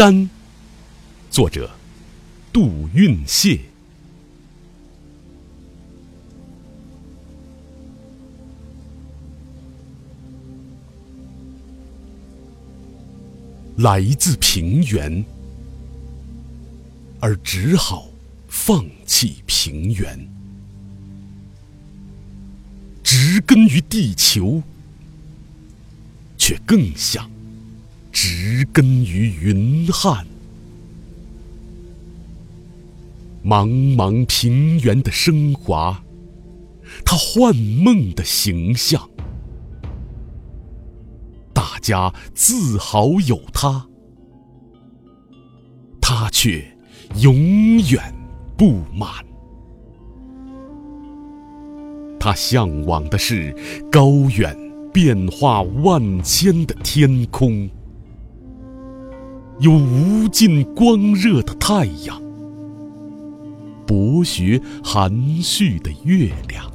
山》，作者杜运谢。来自平原，而只好放弃平原，植根于地球，却更像植根于云汉。茫茫平原的升华，他幻梦的形象。大家自豪有他，他却永远不满。他向往的是高远、变化万千的天空，有无尽光热的太阳，博学含蓄的月亮，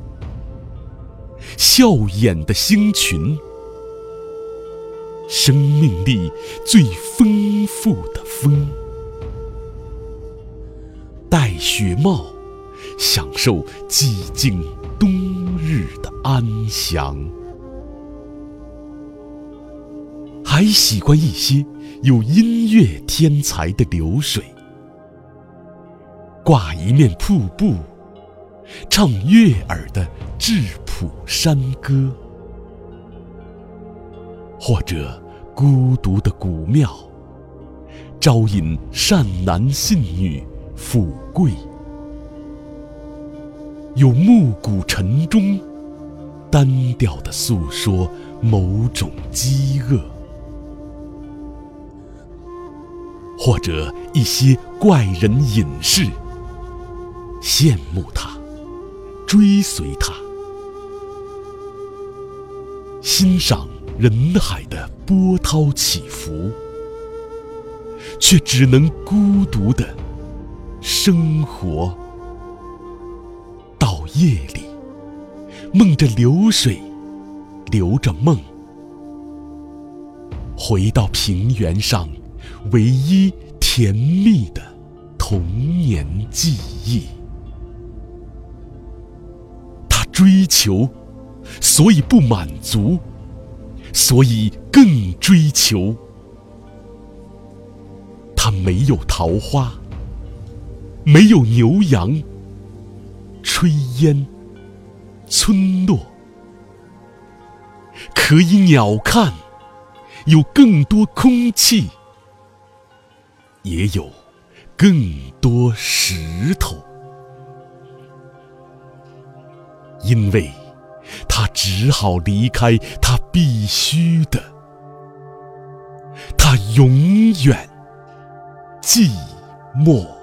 笑眼的星群。生命力最丰富的风，戴雪帽，享受寂静冬日的安详。还喜欢一些有音乐天才的流水，挂一面瀑布，唱悦耳的质朴山歌。或者孤独的古庙，招引善男信女富贵；有暮鼓晨钟，单调的诉说某种饥饿；或者一些怪人隐士，羡慕他，追随他，欣赏。人海的波涛起伏，却只能孤独的生活。到夜里，梦着流水，流着梦，回到平原上唯一甜蜜的童年记忆。他追求，所以不满足。所以更追求，他没有桃花，没有牛羊，炊烟，村落，可以鸟瞰，有更多空气，也有更多石头，因为。他只好离开他必须的，他永远寂寞。